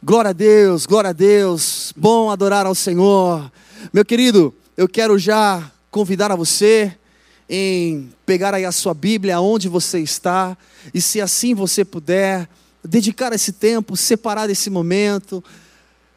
Glória a Deus, glória a Deus. Bom adorar ao Senhor. Meu querido, eu quero já convidar a você em pegar aí a sua Bíblia onde você está e se assim você puder dedicar esse tempo, separar esse momento,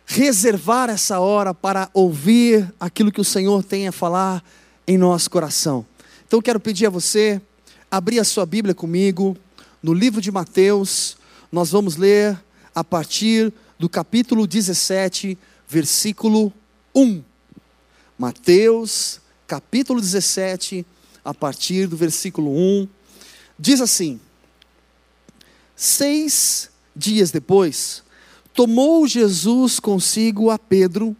reservar essa hora para ouvir aquilo que o Senhor tem a falar em nosso coração. Então eu quero pedir a você abrir a sua Bíblia comigo no livro de Mateus. Nós vamos ler a partir do capítulo 17, versículo 1. Mateus, capítulo 17, a partir do versículo 1, diz assim: Seis dias depois, tomou Jesus consigo a Pedro,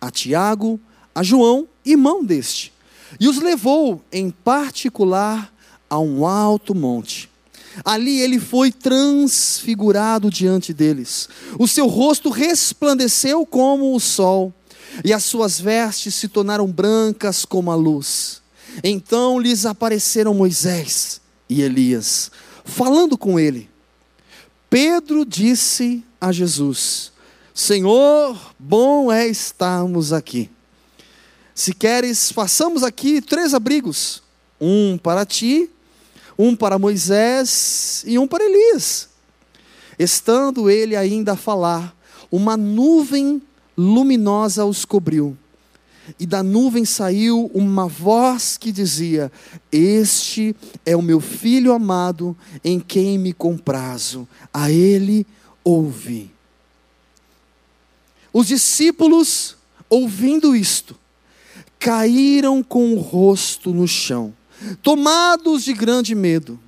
a Tiago, a João, irmão deste, e os levou em particular a um alto monte Ali ele foi transfigurado diante deles. O seu rosto resplandeceu como o sol, e as suas vestes se tornaram brancas como a luz. Então lhes apareceram Moisés e Elias, falando com ele. Pedro disse a Jesus: Senhor, bom é estarmos aqui. Se queres, façamos aqui três abrigos: um para ti, um para Moisés e um para Elias. Estando ele ainda a falar, uma nuvem luminosa os cobriu. E da nuvem saiu uma voz que dizia: Este é o meu filho amado, em quem me comprazo. A ele ouvi. Os discípulos, ouvindo isto, caíram com o rosto no chão tomados de grande medo.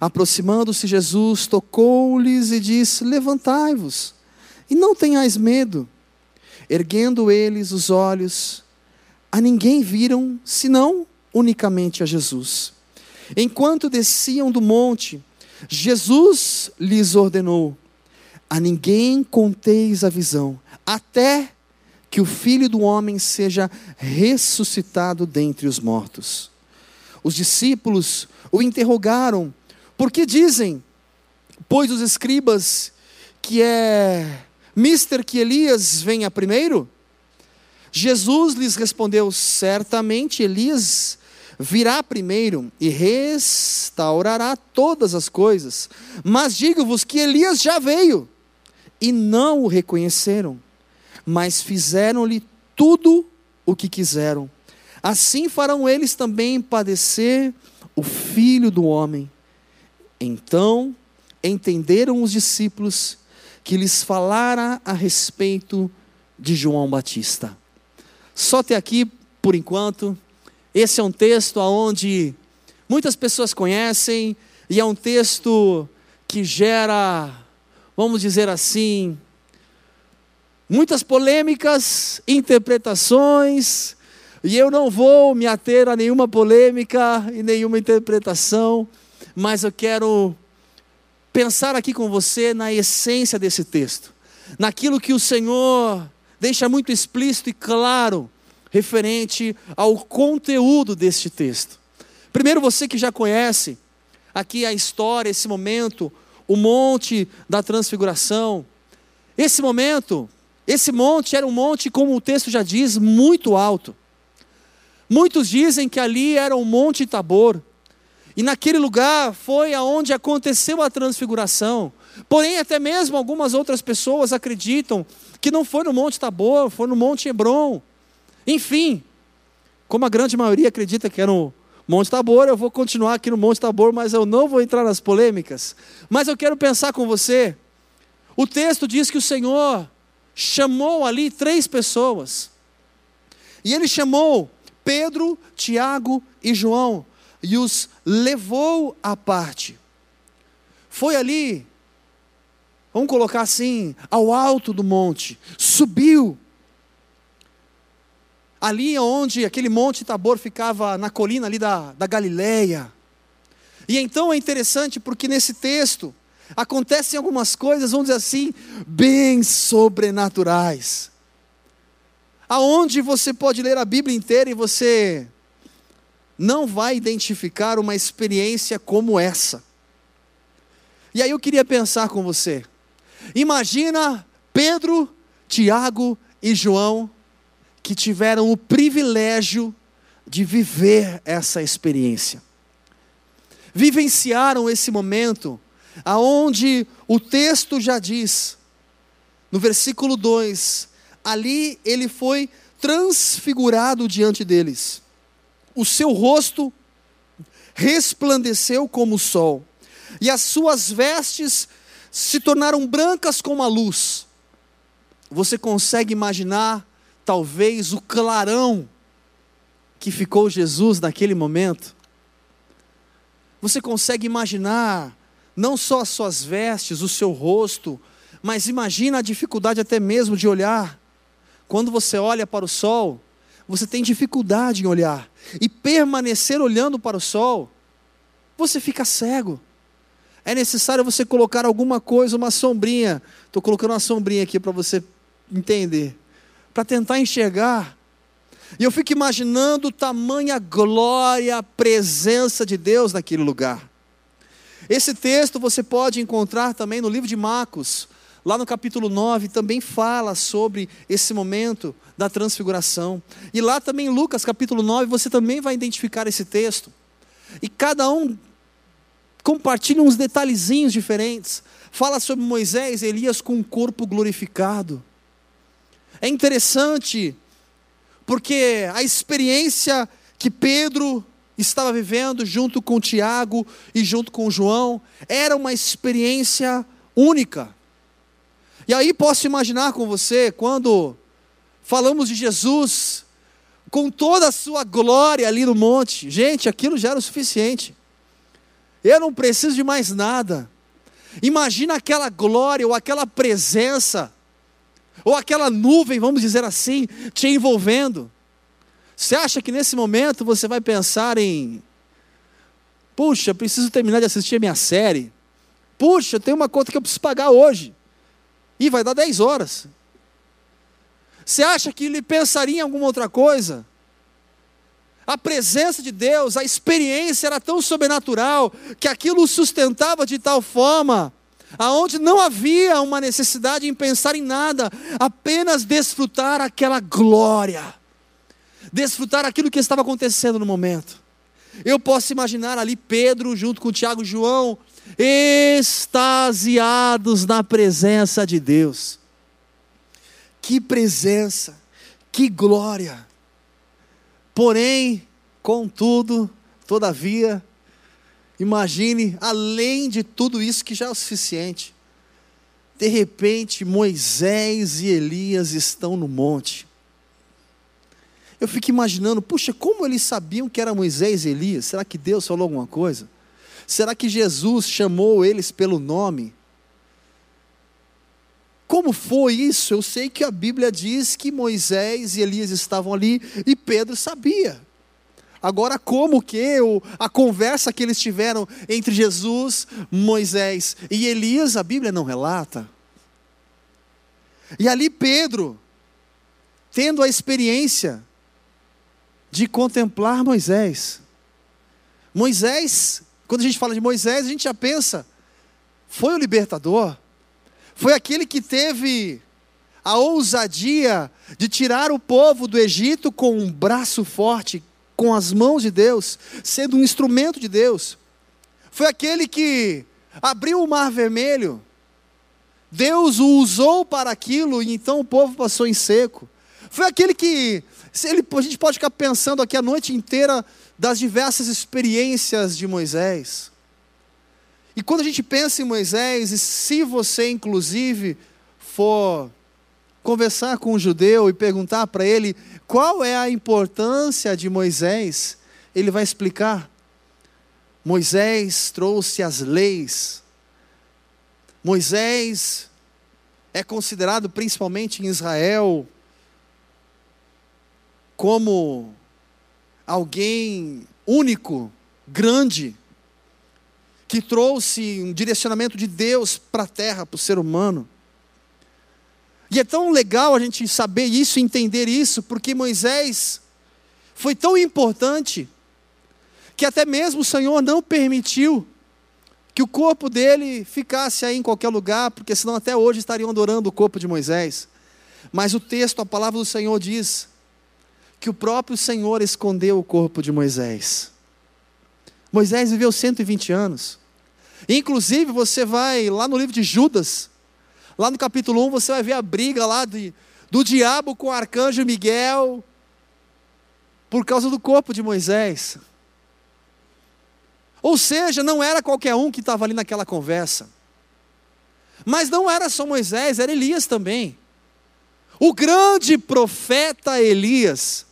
Aproximando-se Jesus, tocou-lhes e disse: Levantai-vos e não tenhais medo. Erguendo eles os olhos, a ninguém viram, senão unicamente a Jesus. Enquanto desciam do monte, Jesus lhes ordenou: A ninguém conteis a visão, até que o filho do homem seja ressuscitado dentre os mortos. Os discípulos o interrogaram, porque dizem, pois os escribas, que é mister que Elias venha primeiro? Jesus lhes respondeu: certamente Elias virá primeiro e restaurará todas as coisas. Mas digo-vos que Elias já veio e não o reconheceram, mas fizeram-lhe tudo o que quiseram. Assim farão eles também padecer o filho do homem. Então entenderam os discípulos que lhes falara a respeito de João Batista. Só até aqui, por enquanto, esse é um texto onde muitas pessoas conhecem e é um texto que gera, vamos dizer assim, muitas polêmicas, interpretações, e eu não vou me ater a nenhuma polêmica e nenhuma interpretação, mas eu quero pensar aqui com você na essência desse texto, naquilo que o Senhor deixa muito explícito e claro referente ao conteúdo deste texto. Primeiro, você que já conhece aqui a história, esse momento, o monte da transfiguração. Esse momento, esse monte era um monte, como o texto já diz, muito alto. Muitos dizem que ali era o Monte Tabor. E naquele lugar foi aonde aconteceu a transfiguração. Porém, até mesmo algumas outras pessoas acreditam que não foi no Monte Tabor, foi no Monte Hebron. Enfim, como a grande maioria acredita que era no Monte Tabor, eu vou continuar aqui no Monte Tabor, mas eu não vou entrar nas polêmicas. Mas eu quero pensar com você. O texto diz que o Senhor chamou ali três pessoas. E ele chamou Pedro, Tiago e João e os levou à parte. Foi ali, vamos colocar assim, ao alto do monte, subiu. Ali onde aquele monte Tabor ficava na colina ali da, da Galileia. E então é interessante porque nesse texto acontecem algumas coisas, vamos dizer assim, bem sobrenaturais aonde você pode ler a Bíblia inteira e você não vai identificar uma experiência como essa. E aí eu queria pensar com você. Imagina Pedro, Tiago e João, que tiveram o privilégio de viver essa experiência. Vivenciaram esse momento aonde o texto já diz, no versículo 2, ali ele foi transfigurado diante deles. O seu rosto resplandeceu como o sol, e as suas vestes se tornaram brancas como a luz. Você consegue imaginar, talvez, o clarão que ficou Jesus naquele momento? Você consegue imaginar não só as suas vestes, o seu rosto, mas imagina a dificuldade até mesmo de olhar. Quando você olha para o sol, você tem dificuldade em olhar. E permanecer olhando para o sol, você fica cego. É necessário você colocar alguma coisa, uma sombrinha. Estou colocando uma sombrinha aqui para você entender. Para tentar enxergar. E eu fico imaginando tamanha glória, a presença de Deus naquele lugar. Esse texto você pode encontrar também no livro de Marcos, lá no capítulo 9, também fala sobre esse momento da transfiguração. E lá também Lucas, capítulo 9, você também vai identificar esse texto. E cada um compartilha uns detalhezinhos diferentes. Fala sobre Moisés e Elias com um corpo glorificado. É interessante, porque a experiência que Pedro estava vivendo junto com Tiago e junto com João era uma experiência única. E aí posso imaginar com você, quando falamos de Jesus, com toda a sua glória ali no monte, gente, aquilo já era o suficiente. Eu não preciso de mais nada. Imagina aquela glória ou aquela presença ou aquela nuvem, vamos dizer assim, te envolvendo. Você acha que nesse momento você vai pensar em, puxa, preciso terminar de assistir a minha série. Puxa, tem uma conta que eu preciso pagar hoje. E vai dar 10 horas. Você acha que ele pensaria em alguma outra coisa? A presença de Deus, a experiência era tão sobrenatural que aquilo o sustentava de tal forma aonde não havia uma necessidade em pensar em nada, apenas desfrutar aquela glória, desfrutar aquilo que estava acontecendo no momento. Eu posso imaginar ali Pedro junto com Tiago e João, extasiados na presença de Deus. Que presença, que glória. Porém, contudo, todavia, Imagine, além de tudo isso que já é o suficiente, de repente Moisés e Elias estão no monte. Eu fico imaginando, puxa, como eles sabiam que era Moisés e Elias? Será que Deus falou alguma coisa? Será que Jesus chamou eles pelo nome? Como foi isso? Eu sei que a Bíblia diz que Moisés e Elias estavam ali e Pedro sabia. Agora, como que o, a conversa que eles tiveram entre Jesus, Moisés e Elias, a Bíblia não relata. E ali Pedro, tendo a experiência de contemplar Moisés. Moisés, quando a gente fala de Moisés, a gente já pensa, foi o libertador, foi aquele que teve a ousadia de tirar o povo do Egito com um braço forte, com as mãos de Deus, sendo um instrumento de Deus. Foi aquele que abriu o mar vermelho. Deus o usou para aquilo e então o povo passou em seco. Foi aquele que ele, a gente pode ficar pensando aqui a noite inteira das diversas experiências de Moisés. E quando a gente pensa em Moisés, e se você inclusive for conversar com um judeu e perguntar para ele qual é a importância de Moisés, ele vai explicar. Moisés trouxe as leis. Moisés é considerado principalmente em Israel como alguém único, grande, que trouxe um direcionamento de Deus para a terra, para o ser humano. E é tão legal a gente saber isso, entender isso, porque Moisés foi tão importante que até mesmo o Senhor não permitiu que o corpo dele ficasse aí em qualquer lugar, porque senão até hoje estariam adorando o corpo de Moisés. Mas o texto, a palavra do Senhor diz que o próprio Senhor escondeu o corpo de Moisés. Moisés viveu 120 anos. Inclusive, você vai lá no livro de Judas, lá no capítulo 1, você vai ver a briga lá de, do diabo com o arcanjo Miguel, por causa do corpo de Moisés. Ou seja, não era qualquer um que estava ali naquela conversa. Mas não era só Moisés, era Elias também. O grande profeta Elias,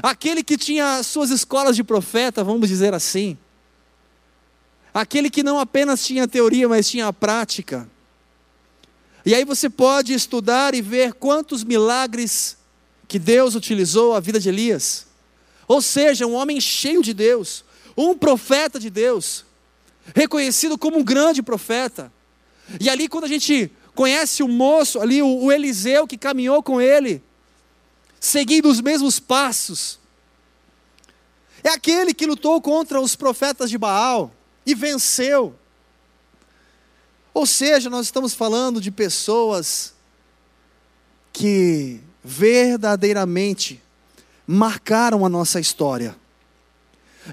aquele que tinha suas escolas de profeta, vamos dizer assim, aquele que não apenas tinha teoria, mas tinha a prática. E aí você pode estudar e ver quantos milagres que Deus utilizou a vida de Elias. Ou seja, um homem cheio de Deus, um profeta de Deus, reconhecido como um grande profeta. E ali, quando a gente conhece o moço, ali, o, o Eliseu que caminhou com ele, seguindo os mesmos passos, é aquele que lutou contra os profetas de Baal e venceu. Ou seja, nós estamos falando de pessoas que verdadeiramente marcaram a nossa história.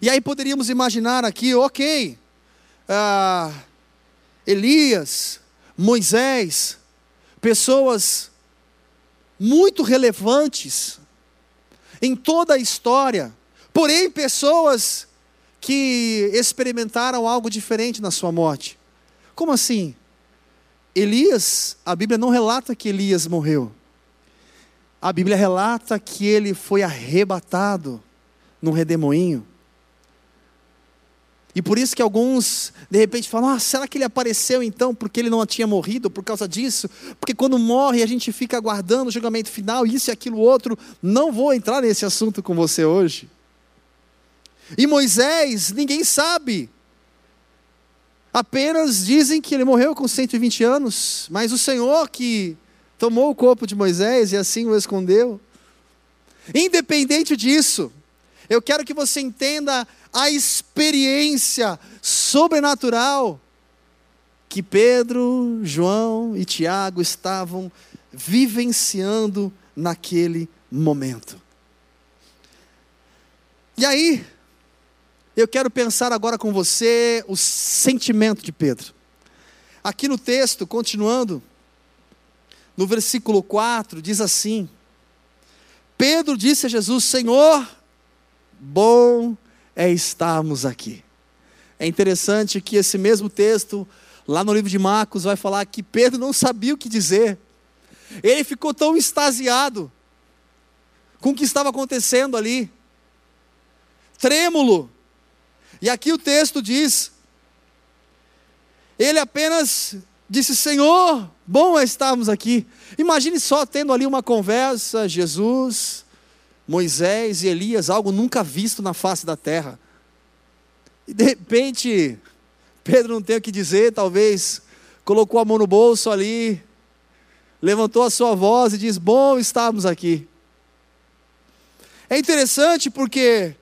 E aí poderíamos imaginar aqui, ok, ah, Elias, Moisés, pessoas muito relevantes em toda a história, porém pessoas que experimentaram algo diferente na sua morte. Como assim? Elias, a Bíblia não relata que Elias morreu. A Bíblia relata que ele foi arrebatado num redemoinho. E por isso que alguns, de repente, falam: ah, será que ele apareceu então porque ele não tinha morrido por causa disso? Porque quando morre a gente fica aguardando o julgamento final, isso e aquilo outro. Não vou entrar nesse assunto com você hoje. E Moisés, ninguém sabe. Apenas dizem que ele morreu com 120 anos, mas o Senhor que tomou o corpo de Moisés e assim o escondeu. Independente disso, eu quero que você entenda a experiência sobrenatural que Pedro, João e Tiago estavam vivenciando naquele momento. E aí, eu quero pensar agora com você o sentimento de Pedro. Aqui no texto, continuando, no versículo 4, diz assim: Pedro disse a Jesus: Senhor, bom é estarmos aqui. É interessante que esse mesmo texto, lá no livro de Marcos, vai falar que Pedro não sabia o que dizer. Ele ficou tão extasiado com o que estava acontecendo ali, trêmulo. E aqui o texto diz: ele apenas disse: Senhor, bom é estarmos aqui. Imagine só tendo ali uma conversa, Jesus, Moisés e Elias, algo nunca visto na face da terra. E de repente, Pedro não tem o que dizer, talvez colocou a mão no bolso ali, levantou a sua voz e diz: Bom estamos aqui. É interessante porque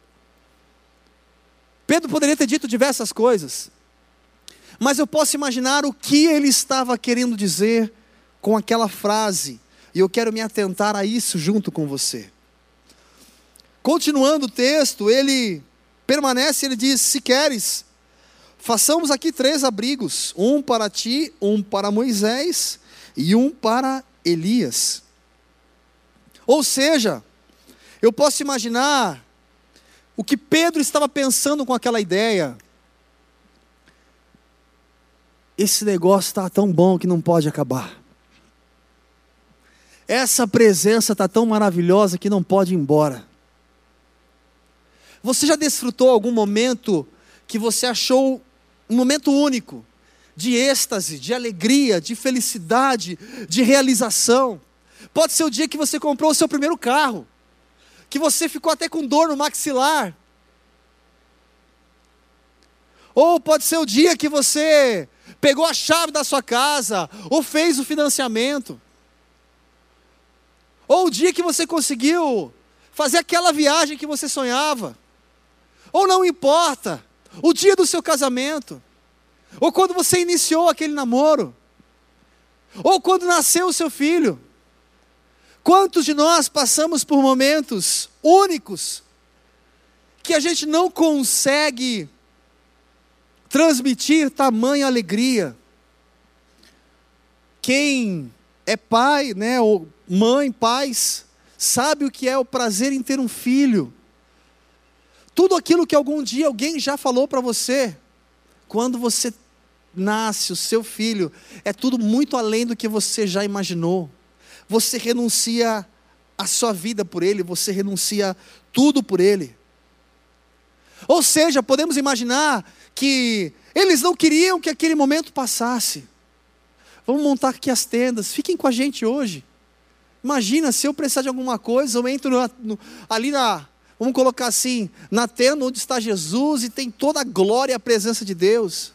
Pedro poderia ter dito diversas coisas, mas eu posso imaginar o que ele estava querendo dizer com aquela frase, e eu quero me atentar a isso junto com você. Continuando o texto, ele permanece, ele diz: Se queres, façamos aqui três abrigos: um para ti, um para Moisés e um para Elias. Ou seja, eu posso imaginar o que Pedro estava pensando com aquela ideia. Esse negócio está tão bom que não pode acabar. Essa presença está tão maravilhosa que não pode ir embora. Você já desfrutou algum momento que você achou um momento único, de êxtase, de alegria, de felicidade, de realização? Pode ser o dia que você comprou o seu primeiro carro, que você ficou até com dor no maxilar. Ou pode ser o dia que você pegou a chave da sua casa, ou fez o financiamento. Ou o dia que você conseguiu fazer aquela viagem que você sonhava ou não importa, o dia do seu casamento. ou quando você iniciou aquele namoro, ou quando nasceu o seu filho. Quantos de nós passamos por momentos únicos que a gente não consegue transmitir tamanha alegria? Quem é pai, né, ou mãe, pais, sabe o que é o prazer em ter um filho. Tudo aquilo que algum dia alguém já falou para você, quando você nasce, o seu filho, é tudo muito além do que você já imaginou. Você renuncia a sua vida por ele, você renuncia tudo por ele. Ou seja, podemos imaginar que eles não queriam que aquele momento passasse. Vamos montar aqui as tendas, fiquem com a gente hoje. Imagina se eu precisar de alguma coisa, eu entro no, no, ali na, vamos colocar assim, na tenda onde está Jesus e tem toda a glória e a presença de Deus.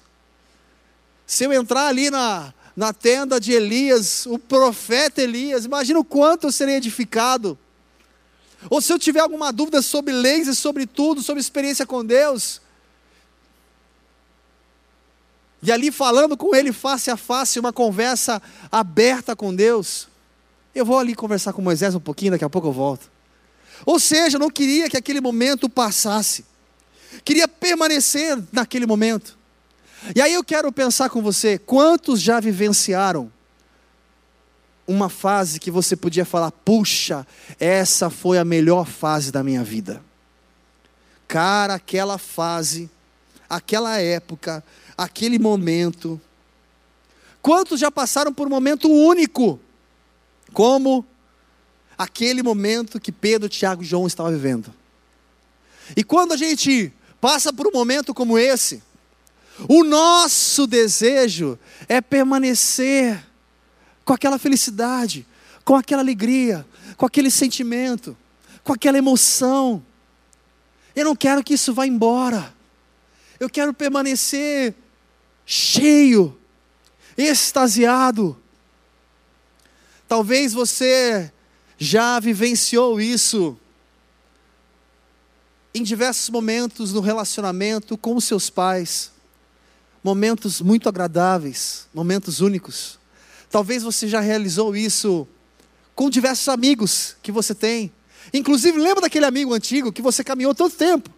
Se eu entrar ali na, na tenda de Elias, o profeta Elias, imagina o quanto eu serei edificado. Ou se eu tiver alguma dúvida sobre leis e sobre tudo, sobre experiência com Deus, e ali falando com ele face a face, uma conversa aberta com Deus. Eu vou ali conversar com Moisés um pouquinho, daqui a pouco eu volto. Ou seja, não queria que aquele momento passasse, queria permanecer naquele momento. E aí eu quero pensar com você: quantos já vivenciaram uma fase que você podia falar, puxa, essa foi a melhor fase da minha vida? Cara, aquela fase, aquela época, aquele momento. Quantos já passaram por um momento único, como aquele momento que Pedro, Tiago e João estavam vivendo? E quando a gente passa por um momento como esse, o nosso desejo é permanecer com aquela felicidade, com aquela alegria, com aquele sentimento, com aquela emoção. Eu não quero que isso vá embora. Eu quero permanecer cheio, extasiado. Talvez você já vivenciou isso em diversos momentos no relacionamento com os seus pais, momentos muito agradáveis, momentos únicos. Talvez você já realizou isso com diversos amigos que você tem. Inclusive, lembra daquele amigo antigo que você caminhou tanto tempo?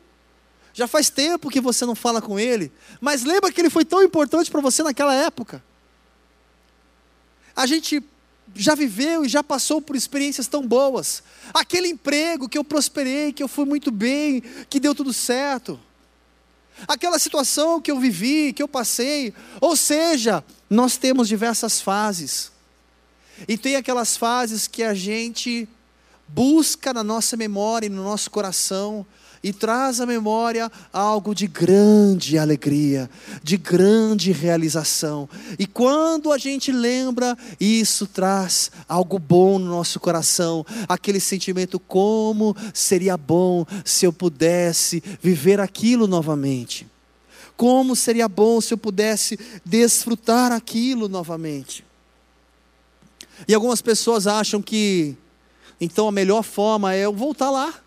Já faz tempo que você não fala com ele, mas lembra que ele foi tão importante para você naquela época. A gente já viveu e já passou por experiências tão boas. Aquele emprego que eu prosperei, que eu fui muito bem, que deu tudo certo. Aquela situação que eu vivi, que eu passei. Ou seja, nós temos diversas fases. E tem aquelas fases que a gente busca na nossa memória e no nosso coração e traz à memória algo de grande alegria, de grande realização. E quando a gente lembra, isso traz algo bom no nosso coração, aquele sentimento como seria bom se eu pudesse viver aquilo novamente. Como seria bom se eu pudesse desfrutar aquilo novamente. E algumas pessoas acham que então a melhor forma é eu voltar lá.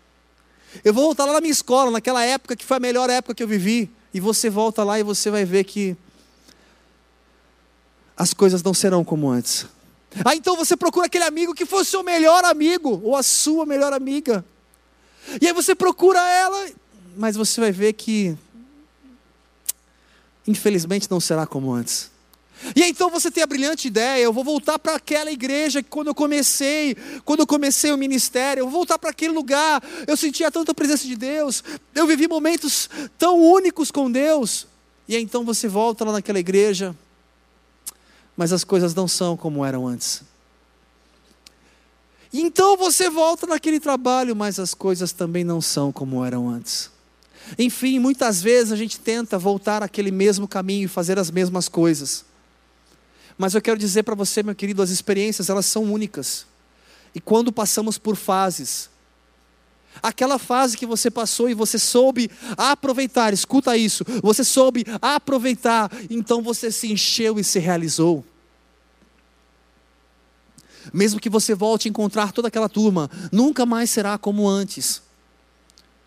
Eu vou voltar lá na minha escola, naquela época que foi a melhor época que eu vivi. E você volta lá e você vai ver que as coisas não serão como antes. Ah, então você procura aquele amigo que fosse o seu melhor amigo, ou a sua melhor amiga. E aí você procura ela, mas você vai ver que, infelizmente, não será como antes. E então você tem a brilhante ideia, eu vou voltar para aquela igreja que quando eu comecei, quando eu comecei o ministério, eu vou voltar para aquele lugar, eu sentia tanta presença de Deus, eu vivi momentos tão únicos com Deus. E então você volta lá naquela igreja, mas as coisas não são como eram antes. E então você volta naquele trabalho, mas as coisas também não são como eram antes. Enfim, muitas vezes a gente tenta voltar aquele mesmo caminho e fazer as mesmas coisas. Mas eu quero dizer para você, meu querido, as experiências elas são únicas. E quando passamos por fases, aquela fase que você passou e você soube aproveitar, escuta isso, você soube aproveitar, então você se encheu e se realizou. Mesmo que você volte a encontrar toda aquela turma, nunca mais será como antes.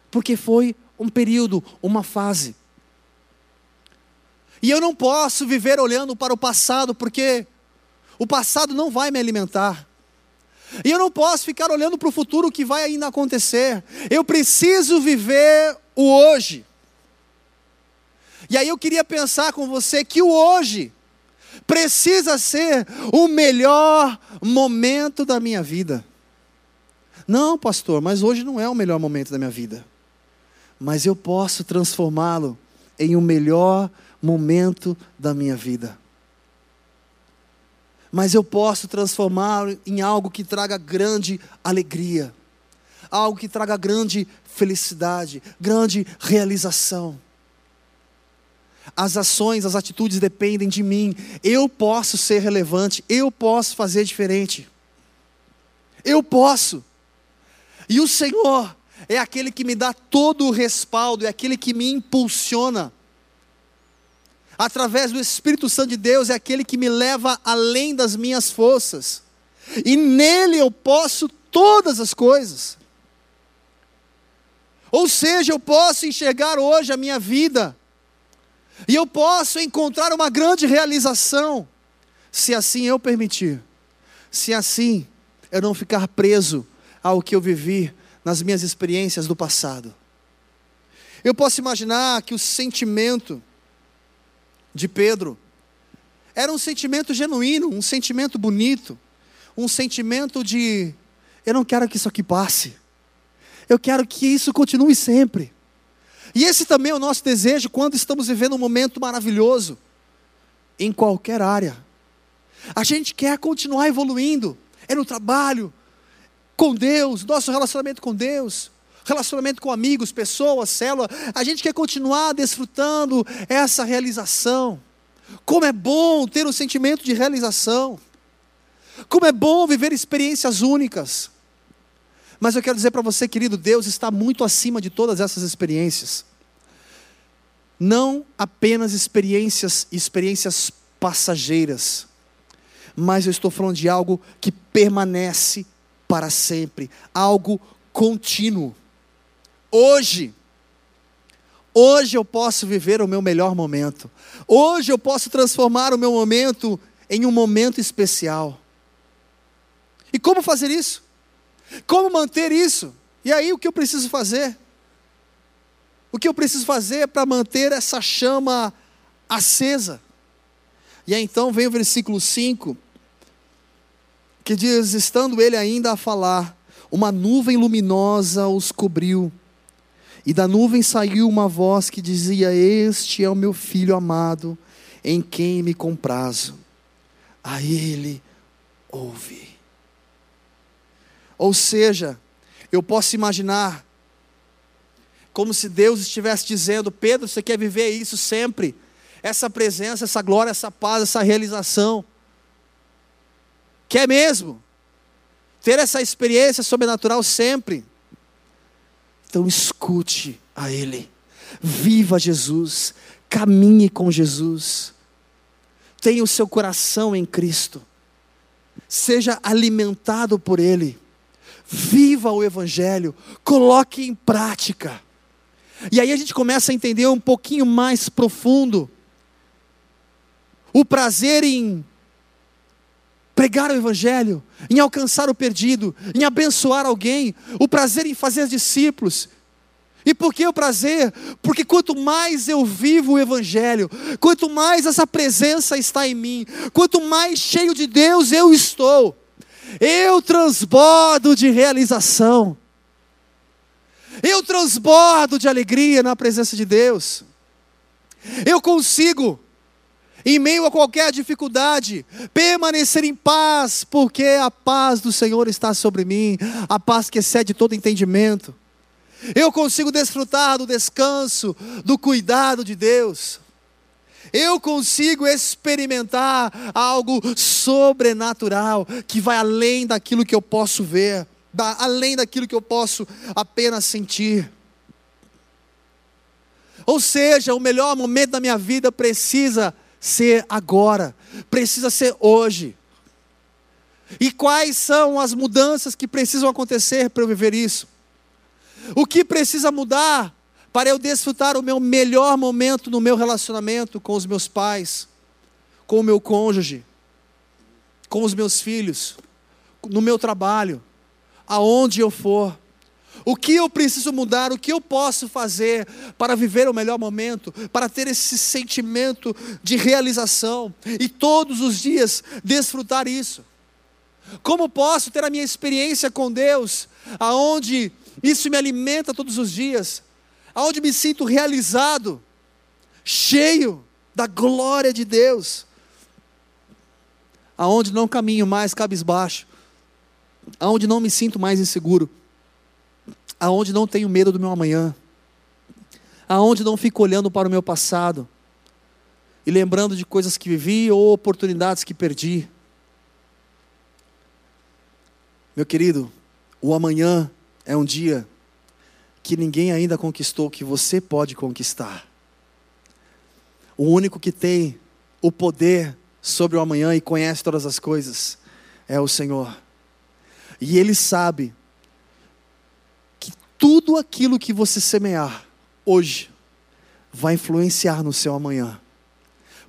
Porque foi um período, uma fase. E eu não posso viver olhando para o passado, porque o passado não vai me alimentar. E eu não posso ficar olhando para o futuro que vai ainda acontecer. Eu preciso viver o hoje. E aí eu queria pensar com você que o hoje precisa ser o melhor momento da minha vida. Não, pastor, mas hoje não é o melhor momento da minha vida. Mas eu posso transformá-lo em o melhor momento da minha vida. Mas eu posso transformá-lo em algo que traga grande alegria, algo que traga grande felicidade, grande realização. As ações, as atitudes dependem de mim. Eu posso ser relevante, eu posso fazer diferente. Eu posso. E o Senhor é aquele que me dá todo o respaldo, é aquele que me impulsiona. Através do Espírito Santo de Deus, é aquele que me leva além das minhas forças. E nele eu posso todas as coisas. Ou seja, eu posso enxergar hoje a minha vida e eu posso encontrar uma grande realização, se assim eu permitir, se assim eu não ficar preso ao que eu vivi nas minhas experiências do passado. Eu posso imaginar que o sentimento de Pedro era um sentimento genuíno, um sentimento bonito, um sentimento de: eu não quero que isso aqui passe, eu quero que isso continue sempre. E esse também é o nosso desejo quando estamos vivendo um momento maravilhoso, em qualquer área. A gente quer continuar evoluindo, é no trabalho, com Deus, nosso relacionamento com Deus, relacionamento com amigos, pessoas, célula. A gente quer continuar desfrutando essa realização. Como é bom ter um sentimento de realização. Como é bom viver experiências únicas. Mas eu quero dizer para você, querido, Deus está muito acima de todas essas experiências. Não apenas experiências, experiências passageiras, mas eu estou falando de algo que permanece para sempre, algo contínuo. Hoje, hoje eu posso viver o meu melhor momento. Hoje eu posso transformar o meu momento em um momento especial. E como fazer isso? Como manter isso? E aí o que eu preciso fazer? O que eu preciso fazer para manter essa chama acesa? E aí então vem o versículo 5, que diz: Estando ele ainda a falar, uma nuvem luminosa os cobriu, e da nuvem saiu uma voz que dizia: Este é o meu filho amado, em quem me comprazo. A ele ouve. Ou seja, eu posso imaginar como se Deus estivesse dizendo: Pedro, você quer viver isso sempre? Essa presença, essa glória, essa paz, essa realização. Quer mesmo? Ter essa experiência sobrenatural sempre. Então escute a Ele. Viva Jesus. Caminhe com Jesus. Tenha o seu coração em Cristo. Seja alimentado por Ele viva o Evangelho, coloque em prática. E aí a gente começa a entender um pouquinho mais profundo o prazer em pregar o Evangelho, em alcançar o perdido, em abençoar alguém, o prazer em fazer discípulos. E por que o prazer? Porque quanto mais eu vivo o Evangelho, quanto mais essa presença está em mim, quanto mais cheio de Deus eu estou, eu transbordo de realização. Eu transbordo de alegria na presença de Deus. Eu consigo, em meio a qualquer dificuldade, permanecer em paz, porque a paz do Senhor está sobre mim, a paz que excede todo entendimento. Eu consigo desfrutar do descanso, do cuidado de Deus eu consigo experimentar algo sobrenatural que vai além daquilo que eu posso ver, além daquilo que eu posso apenas sentir. Ou seja, o melhor momento da minha vida precisa ser agora, precisa ser hoje. E quais são as mudanças que precisam acontecer para eu viver isso? O que precisa mudar para eu desfrutar o meu melhor momento no meu relacionamento com os meus pais, com o meu cônjuge, com os meus filhos, no meu trabalho, aonde eu for. O que eu preciso mudar, o que eu posso fazer para viver o melhor momento, para ter esse sentimento de realização e todos os dias desfrutar isso? Como posso ter a minha experiência com Deus, aonde isso me alimenta todos os dias, aonde me sinto realizado, cheio da glória de Deus, aonde não caminho mais cabisbaixo, aonde não me sinto mais inseguro, aonde não tenho medo do meu amanhã, aonde não fico olhando para o meu passado e lembrando de coisas que vivi ou oportunidades que perdi. Meu querido, o amanhã é um dia que ninguém ainda conquistou, que você pode conquistar. O único que tem o poder sobre o amanhã e conhece todas as coisas é o Senhor. E Ele sabe tudo aquilo que você semear hoje vai influenciar no seu amanhã.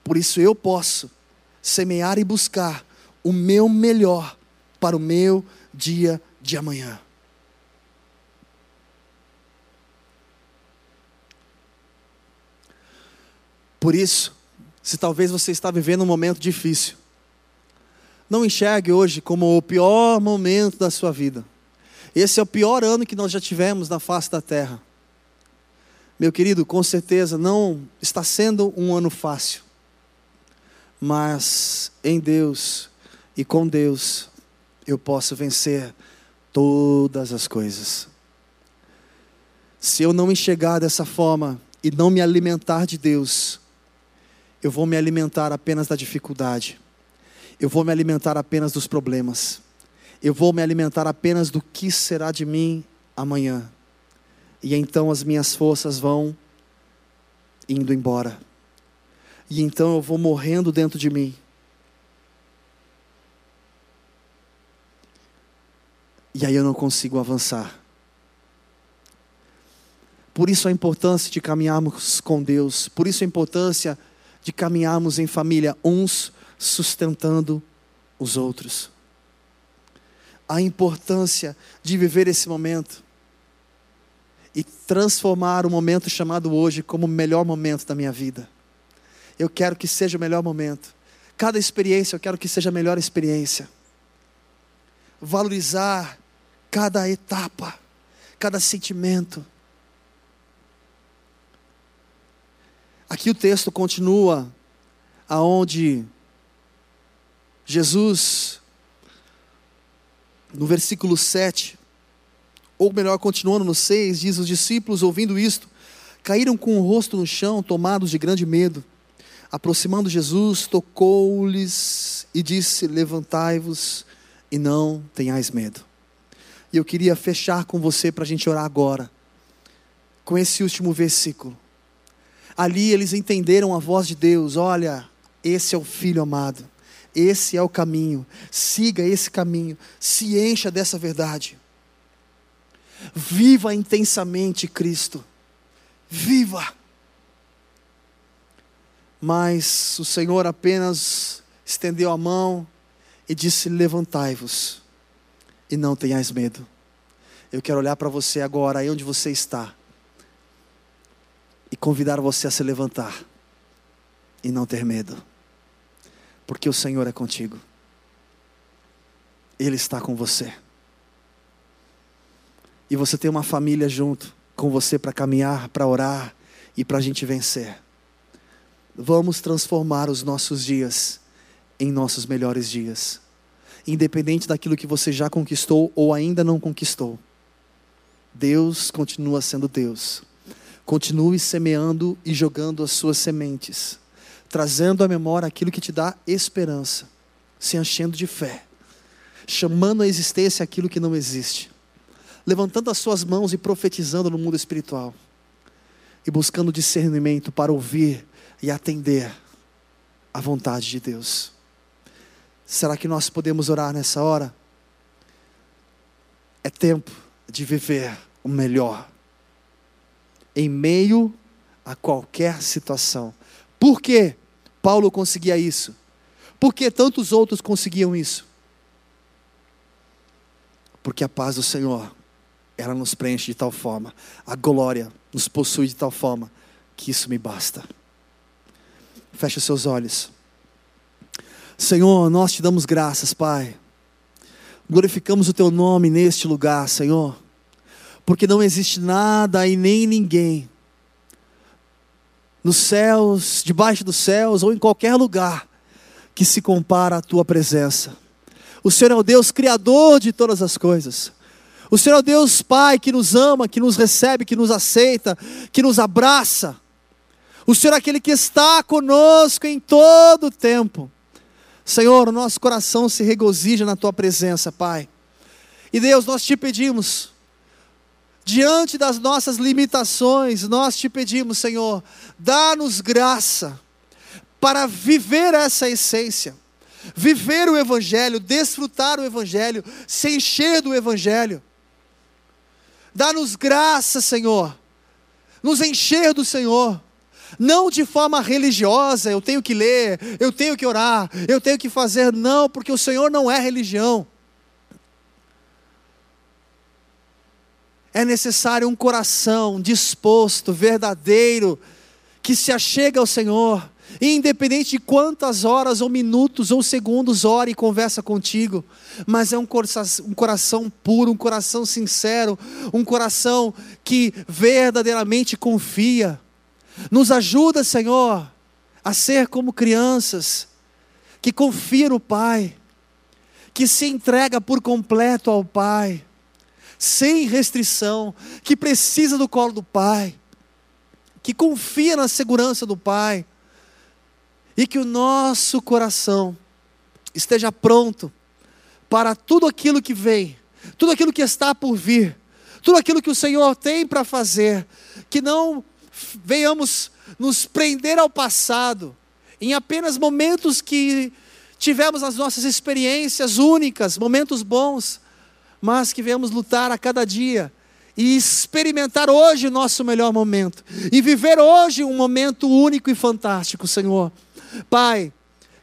Por isso eu posso semear e buscar o meu melhor para o meu dia de amanhã. Por isso, se talvez você está vivendo um momento difícil, não enxergue hoje como o pior momento da sua vida. Esse é o pior ano que nós já tivemos na face da terra. Meu querido, com certeza não está sendo um ano fácil, mas em Deus e com Deus eu posso vencer todas as coisas. Se eu não enxergar dessa forma e não me alimentar de Deus, eu vou me alimentar apenas da dificuldade, eu vou me alimentar apenas dos problemas, eu vou me alimentar apenas do que será de mim amanhã, e então as minhas forças vão indo embora, e então eu vou morrendo dentro de mim. E aí eu não consigo avançar. Por isso a importância de caminharmos com Deus, por isso a importância de caminharmos em família, uns sustentando os outros. A importância de viver esse momento e transformar o momento chamado hoje como o melhor momento da minha vida. Eu quero que seja o melhor momento. Cada experiência eu quero que seja a melhor experiência. Valorizar cada etapa, cada sentimento, Aqui o texto continua aonde Jesus no versículo 7, ou melhor, continuando no 6, diz: Os discípulos, ouvindo isto, caíram com o rosto no chão, tomados de grande medo. Aproximando Jesus, tocou-lhes e disse: Levantai-vos e não tenhais medo. E eu queria fechar com você para a gente orar agora, com esse último versículo. Ali eles entenderam a voz de Deus: olha, esse é o filho amado, esse é o caminho, siga esse caminho, se encha dessa verdade. Viva intensamente Cristo, viva. Mas o Senhor apenas estendeu a mão e disse: Levantai-vos e não tenhais medo. Eu quero olhar para você agora, aí onde você está e convidar você a se levantar e não ter medo, porque o Senhor é contigo, Ele está com você, e você tem uma família junto com você para caminhar, para orar e para a gente vencer. Vamos transformar os nossos dias em nossos melhores dias, independente daquilo que você já conquistou ou ainda não conquistou. Deus continua sendo Deus. Continue semeando e jogando as suas sementes, trazendo à memória aquilo que te dá esperança, se enchendo de fé, chamando à existência aquilo que não existe, levantando as suas mãos e profetizando no mundo espiritual, e buscando discernimento para ouvir e atender à vontade de Deus. Será que nós podemos orar nessa hora? É tempo de viver o melhor em meio a qualquer situação. Por que Paulo conseguia isso? Por que tantos outros conseguiam isso? Porque a paz do Senhor, ela nos preenche de tal forma, a glória nos possui de tal forma, que isso me basta. Feche seus olhos. Senhor, nós te damos graças, Pai. Glorificamos o teu nome neste lugar, Senhor, porque não existe nada e nem ninguém nos céus, debaixo dos céus ou em qualquer lugar que se compara à tua presença. O Senhor é o Deus criador de todas as coisas. O Senhor é o Deus Pai que nos ama, que nos recebe, que nos aceita, que nos abraça. O Senhor é aquele que está conosco em todo o tempo. Senhor, o nosso coração se regozija na tua presença, Pai. E Deus, nós te pedimos, diante das nossas limitações, nós te pedimos, Senhor, dá-nos graça para viver essa essência, viver o Evangelho, desfrutar o Evangelho, se encher do Evangelho. Dá-nos graça, Senhor, nos encher do Senhor não de forma religiosa, eu tenho que ler, eu tenho que orar, eu tenho que fazer, não, porque o Senhor não é religião. É necessário um coração disposto, verdadeiro, que se achega ao Senhor, independente de quantas horas ou minutos ou segundos ore e conversa contigo, mas é um coração, um coração puro, um coração sincero, um coração que verdadeiramente confia. Nos ajuda, Senhor, a ser como crianças que confiam no Pai, que se entrega por completo ao Pai, sem restrição, que precisa do colo do Pai, que confia na segurança do Pai, e que o nosso coração esteja pronto para tudo aquilo que vem, tudo aquilo que está por vir, tudo aquilo que o Senhor tem para fazer, que não venhamos nos prender ao passado, em apenas momentos que tivemos as nossas experiências únicas, momentos bons, mas que venhamos lutar a cada dia e experimentar hoje o nosso melhor momento e viver hoje um momento único e fantástico, Senhor. Pai,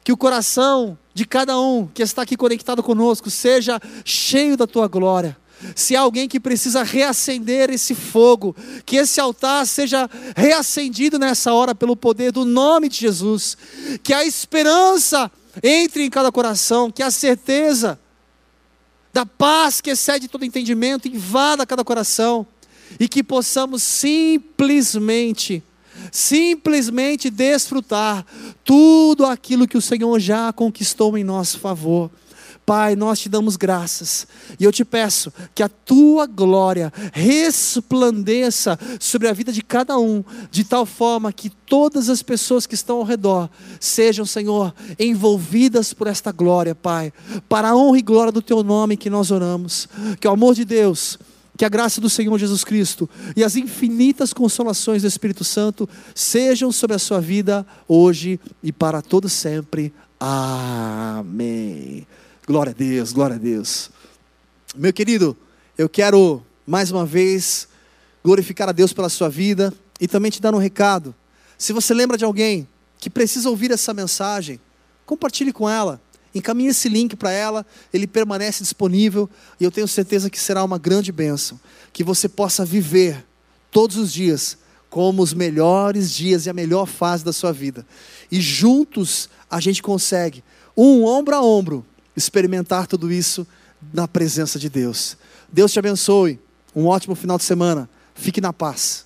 que o coração de cada um que está aqui conectado conosco seja cheio da tua glória se há alguém que precisa reacender esse fogo, que esse altar seja reacendido nessa hora pelo poder do nome de Jesus, que a esperança entre em cada coração, que a certeza da paz que excede todo entendimento invada cada coração e que possamos simplesmente simplesmente desfrutar tudo aquilo que o Senhor já conquistou em nosso favor. Pai, nós te damos graças e eu te peço que a tua glória resplandeça sobre a vida de cada um, de tal forma que todas as pessoas que estão ao redor sejam, Senhor, envolvidas por esta glória, Pai, para a honra e glória do teu nome que nós oramos. Que o amor de Deus, que a graça do Senhor Jesus Cristo e as infinitas consolações do Espírito Santo sejam sobre a sua vida hoje e para todo sempre. Amém. Glória a Deus, glória a Deus. Meu querido, eu quero mais uma vez glorificar a Deus pela sua vida e também te dar um recado. Se você lembra de alguém que precisa ouvir essa mensagem, compartilhe com ela. Encaminhe esse link para ela, ele permanece disponível e eu tenho certeza que será uma grande bênção. Que você possa viver todos os dias como os melhores dias e a melhor fase da sua vida. E juntos a gente consegue, um ombro a ombro, experimentar tudo isso na presença de Deus. Deus te abençoe. Um ótimo final de semana. Fique na paz.